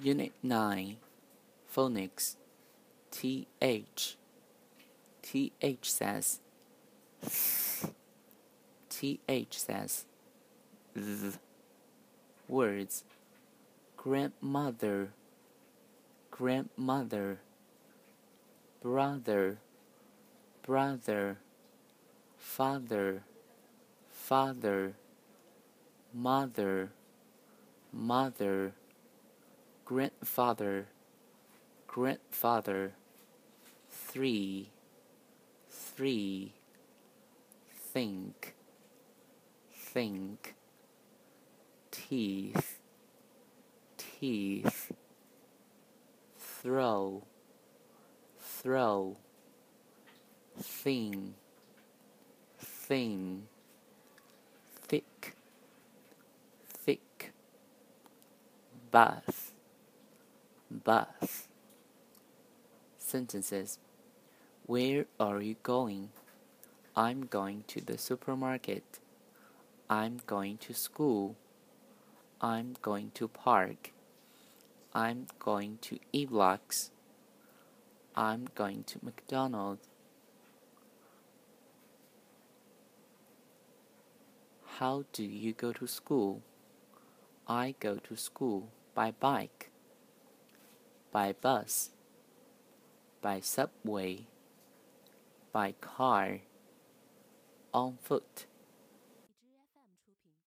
Unit 9 Phonics TH TH says TH says th words grandmother grandmother brother brother father father mother mother grandfather grandfather three three think think teeth teeth throw throw thing thing thick thick bath bath sentences where are you going? I'm going to the supermarket. I'm going to school. I'm going to park. I'm going to e-blocks. I'm going to mcdonald's. How do you go to school? I go to school by bike by bus, by subway, by car, on foot.